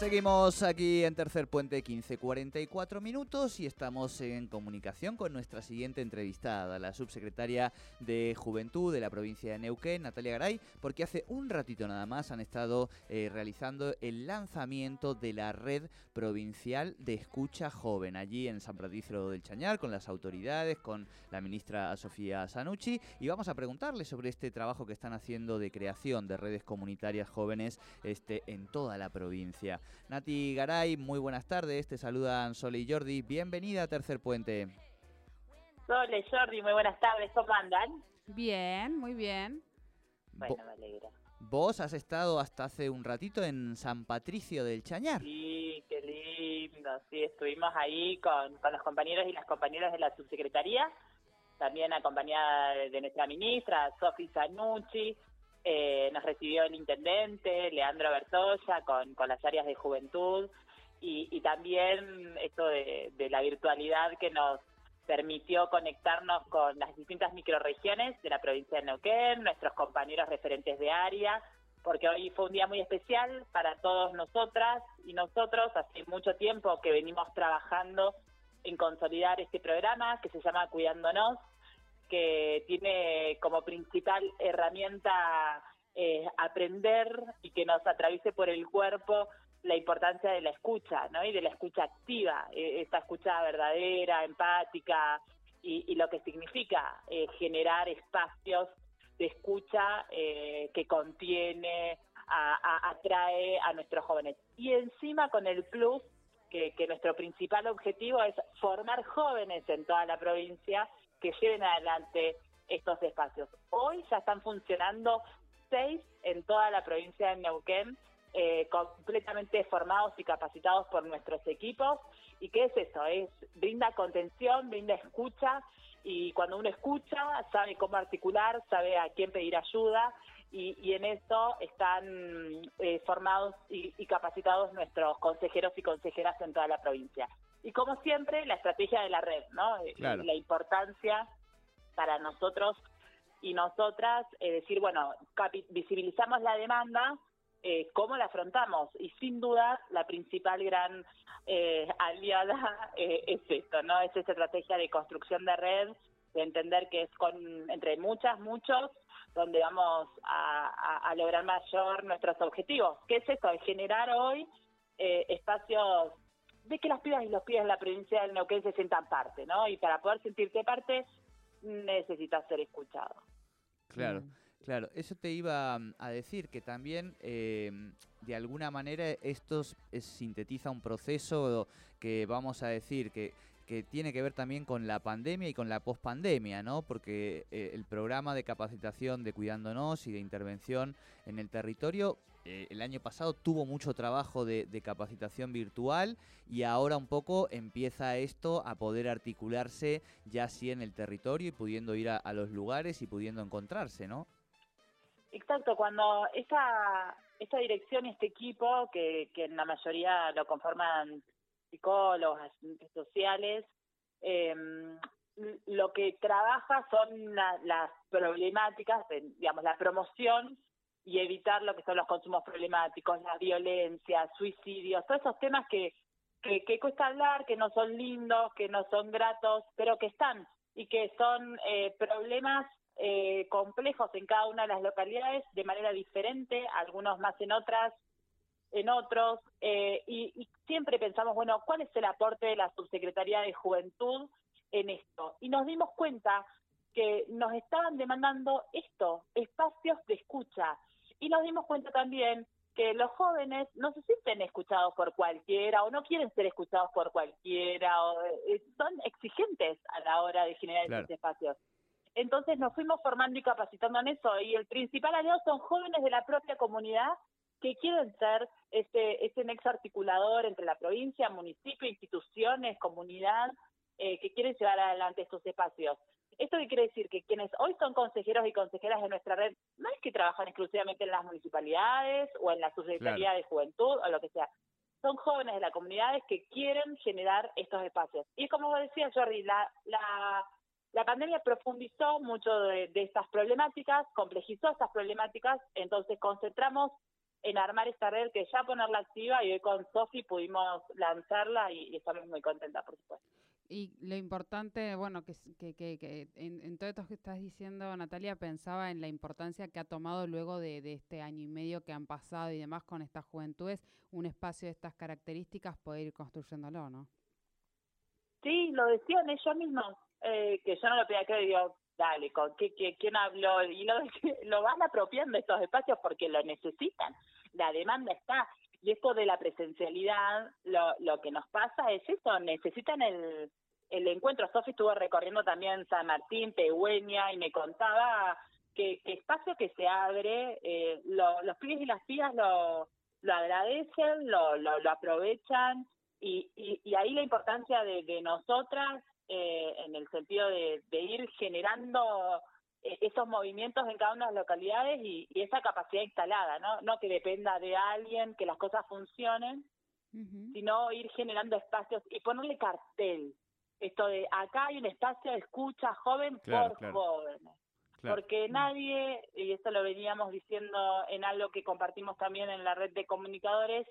Seguimos aquí en Tercer Puente 15:44 minutos y estamos en comunicación con nuestra siguiente entrevistada, la subsecretaria de Juventud de la provincia de Neuquén, Natalia Garay, porque hace un ratito nada más han estado eh, realizando el lanzamiento de la red provincial de escucha joven allí en San Patricio del Chañar con las autoridades, con la ministra Sofía Sanucci y vamos a preguntarle sobre este trabajo que están haciendo de creación de redes comunitarias jóvenes este, en toda la provincia. Nati Garay, muy buenas tardes, te saludan Sole y Jordi, bienvenida a Tercer Puente. Sole, Jordi, muy buenas tardes, ¿cómo andan? Bien, muy bien. Bueno, me alegra. Vos has estado hasta hace un ratito en San Patricio del Chañar. Sí, qué lindo, sí, estuvimos ahí con, con los compañeros y las compañeras de la subsecretaría, también acompañada de nuestra ministra, Sofi Zanucci, eh, nos recibió el intendente, Leandro Bertoya, con, con las áreas de juventud y, también esto de, la virtualidad que nos permitió conectarnos con las distintas microregiones de la provincia de Neuquén, nuestros compañeros referentes de área, porque hoy fue un día muy especial para todos nosotras y nosotros. Hace mucho tiempo que venimos trabajando en consolidar este programa que se llama Cuidándonos, que tiene como principal herramienta eh, aprender y que nos atraviese por el cuerpo la importancia de la escucha, ¿no? Y de la escucha activa, eh, esta escucha verdadera, empática y, lo que significa eh, generar espacios de escucha que contiene, atrae a nuestros jóvenes. Y encima con el plus que, que nuestro principal objetivo es formar jóvenes en toda la provincia que lleven adelante estos espacios. Hoy ya están funcionando seis en toda la provincia de Neuquén, eh, completamente formados y capacitados por nuestros equipos. ¿Y qué es eso? Es brinda contención, brinda escucha y cuando uno escucha sabe cómo articular, sabe a quién pedir ayuda y, en eso están eh, formados y, capacitados nuestros consejeros y consejeras en toda la provincia. Y como siempre, la estrategia de la red, ¿no? Eh, la importancia para nosotros y nosotras, es decir, bueno, visibilizamos la demanda, eh, ¿cómo la afrontamos? Y sin duda, la principal gran eh, aliada eh, es esto, ¿no? Es esta estrategia de construcción de red, de entender que es con entre muchas, muchos, donde vamos a, lograr mayor nuestros objetivos. ¿Qué es esto? Es generar hoy espacios de que las pibas y los pibes en la provincia del Neuquén se sientan parte, ¿no? Y para poder sentirte parte, necesitas ser escuchado. Claro. Mm. Claro, eso te iba mm, a decir, que también em, de alguna manera esto sintetiza un proceso que vamos a decir que, que, tiene que ver también con la pandemia y con la pospandemia, ¿no? Porque eh, el programa de capacitación de Cuidándonos y de intervención en el territorio eh, el año pasado tuvo mucho trabajo de, capacitación virtual y ahora un poco empieza esto a poder articularse ya así en el territorio y pudiendo ir a, los lugares y pudiendo encontrarse, ¿no? Exacto, cuando esta, esta dirección y este equipo, que, que en la mayoría lo conforman psicólogos, asistentes sociales, em, lo que trabaja son las problemáticas, digamos, la promoción y evitar lo que son los consumos problemáticos, la violencia, suicidios, todos esos temas que, que, cuesta hablar, que no son lindos, que no son gratos, pero que están y que son eh, problemas eh, complejos en cada una de las localidades de manera diferente, algunos más en otras, en otros, eh, y, y, siempre pensamos, bueno, ¿cuál es el aporte de la Subsecretaría de Juventud en esto? Y nos dimos cuenta que nos estaban demandando esto, espacios de escucha, y nos dimos cuenta también que los jóvenes no se sienten escuchados por cualquiera o no quieren ser escuchados por cualquiera o eh, son exigentes a la hora de generar esos espacios. Entonces nos fuimos formando y capacitando en eso y el principal aliado son jóvenes de la propia comunidad que quieren ser ese, ese nexo articulador entre la provincia, municipio, instituciones, comunidad, eh, que quieren llevar adelante estos espacios. ¿Esto qué quiere decir? Que quienes hoy son consejeros y consejeras de nuestra red, no es que trabajan exclusivamente en las municipalidades o en la Subsecretaría de Juventud o lo que sea. Son jóvenes de las comunidades que quieren generar estos espacios. Y como decía Jordi, la, la, la pandemia profundizó mucho de, estas problemáticas, complejizó estas problemáticas, entonces concentramos en armar esta red que ya ponerla activa y hoy con Sofi pudimos lanzarla y, estamos muy contentas, por supuesto. Y lo importante, bueno, que, que, que, en, todo esto que estás diciendo, Natalia, pensaba en la importancia que ha tomado luego de, de, este año y medio que han pasado y demás con estas juventudes, un espacio de estas características, poder ir construyéndolo, ¿no? Sí, lo decían ellos mismos, eh, que yo no lo podía creer, digo, dale, ¿con qué, quién habló? Y lo, lo van apropiando estos espacios porque lo necesitan, la demanda está. Y esto de la presencialidad, lo, lo que nos pasa es eso, necesitan el, el encuentro. Sofi estuvo recorriendo también San Martín, Pehueña, y me contaba que, que espacio que se abre, eh, los pibes y las pibas lo, lo agradecen, lo, lo, lo aprovechan, y, y, y, ahí la importancia de, de nosotras eh, en el sentido de, ir generando eh, esos movimientos en cada una de las localidades y, esa capacidad instalada, ¿no? No que dependa de alguien, que las cosas funcionen, sino ir generando espacios y ponerle cartel. Esto de acá hay un espacio de escucha joven por jóvenes. Porque nadie, y esto lo veníamos diciendo en algo que compartimos también en la red de comunicadores,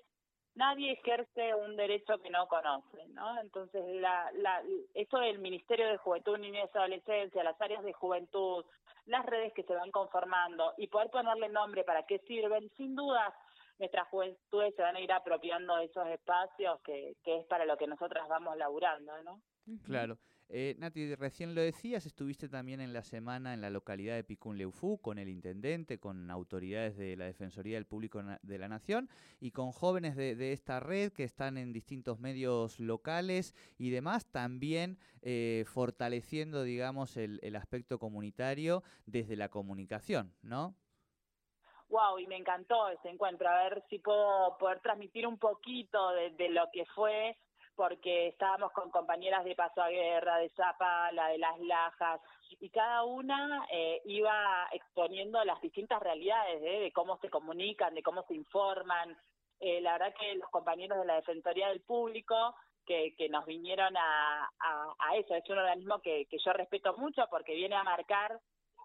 nadie ejerce un derecho que no conoce, ¿no? Entonces, la, la, esto del Ministerio de Juventud, Niñez y Adolescencia, las áreas de juventud, las redes que se van conformando y poder ponerle nombre para qué sirven, sin duda nuestras juventudes se van a ir apropiando de esos espacios que, que es para lo que nosotras vamos laburando, ¿no? Claro. Eh, Nati, recién lo decías, estuviste también en la semana en la localidad de Picún-Leufú con el intendente, con autoridades de la Defensoría del Público de la Nación y con jóvenes de, esta red que están en distintos medios locales y demás, también eh, fortaleciendo, digamos, el, aspecto comunitario desde la comunicación, ¿no? Wow, y me encantó ese encuentro, a ver si puedo poder transmitir un poquito de lo que fue porque estábamos con compañeras de Paso a Guerra, de Zapala, de Las Lajas, y cada una eh, iba exponiendo las distintas realidades ¿eh? de cómo se comunican, de cómo se informan. Eh, la verdad que los compañeros de la Defensoría del Público que, que nos vinieron a, a, eso, es un organismo que, que yo respeto mucho porque viene a marcar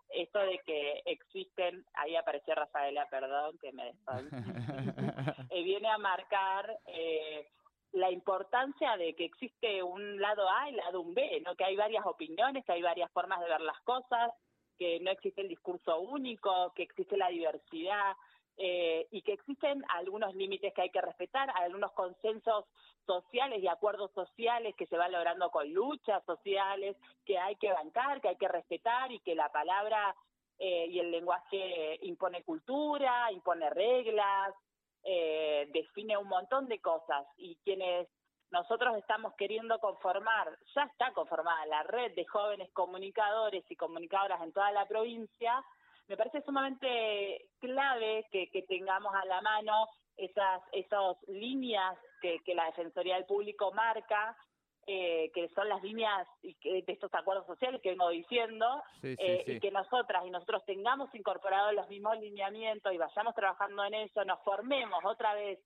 esto de que existen, ahí apareció Rafaela, perdón, que me eh, viene a marcar eh, la importancia de que existe un lado A y un lado B, ¿no? que hay varias opiniones, que hay varias formas de ver las cosas, que no existe el discurso único, que existe la diversidad eh, y que existen algunos límites que hay que respetar, algunos consensos sociales y acuerdos sociales que se van logrando con luchas sociales que hay que bancar, que hay que respetar y que la palabra eh, y el lenguaje impone cultura, impone reglas, eh, define un montón de cosas. Y quienes nosotros estamos queriendo conformar, ya está conformada la red de jóvenes comunicadores y comunicadoras en toda la provincia, me parece sumamente clave que, que tengamos a la mano esas, esas líneas que, que la Defensoría del Público marca eh, que son las líneas de estos acuerdos sociales que vengo diciendo, eh, y que nosotras y nosotros tengamos incorporados los mismos lineamientos y vayamos trabajando en eso, nos formemos otra vez,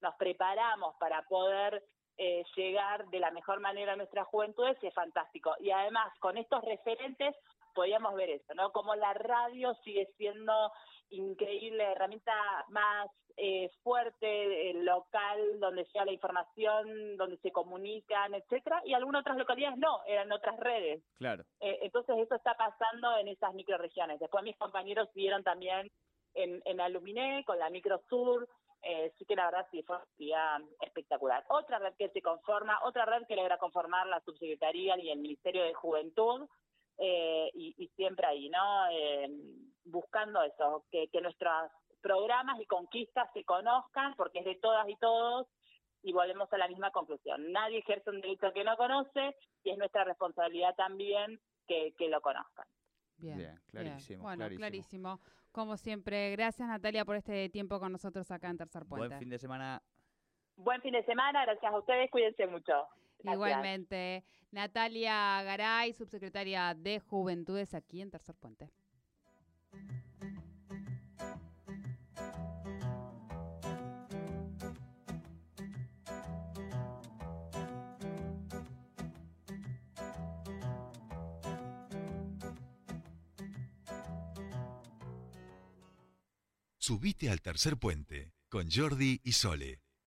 nos preparamos para poder eh, llegar de la mejor manera a nuestras juventudes, es fantástico. Y además, con estos referentes podíamos ver eso, ¿no? Como la radio sigue siendo increíble herramienta más eh, fuerte, eh, local, donde sea la información, donde se comunican, etcétera, y algunas otras localidades no, eran otras redes. Claro. Eh, entonces eso está pasando en esas microregiones. Después mis compañeros vieron también en, en Aluminé, con la Microsur, eh, sí que la verdad sí fue una espectacular. Otra red que se conforma, otra red que logra conformar la subsecretaría y el Ministerio de Juventud, eh, y, y, siempre ahí, ¿no? Eh, buscando eso, que, que nuestros programas y conquistas se conozcan, porque es de todas y todos, y volvemos a la misma conclusión. Nadie ejerce un derecho que no conoce, y es nuestra responsabilidad también que, que lo conozcan. Bien, clarísimo. Bueno, clarísimo. Como siempre, gracias Natalia por este tiempo con nosotros acá en Tercer Puente. Buen fin de semana. Buen fin de semana, gracias a ustedes, cuídense mucho. Igualmente. Natalia Garay, subsecretaria de Juventudes aquí en Tercer Puente. Subite al tercer puente con Jordi y Sole.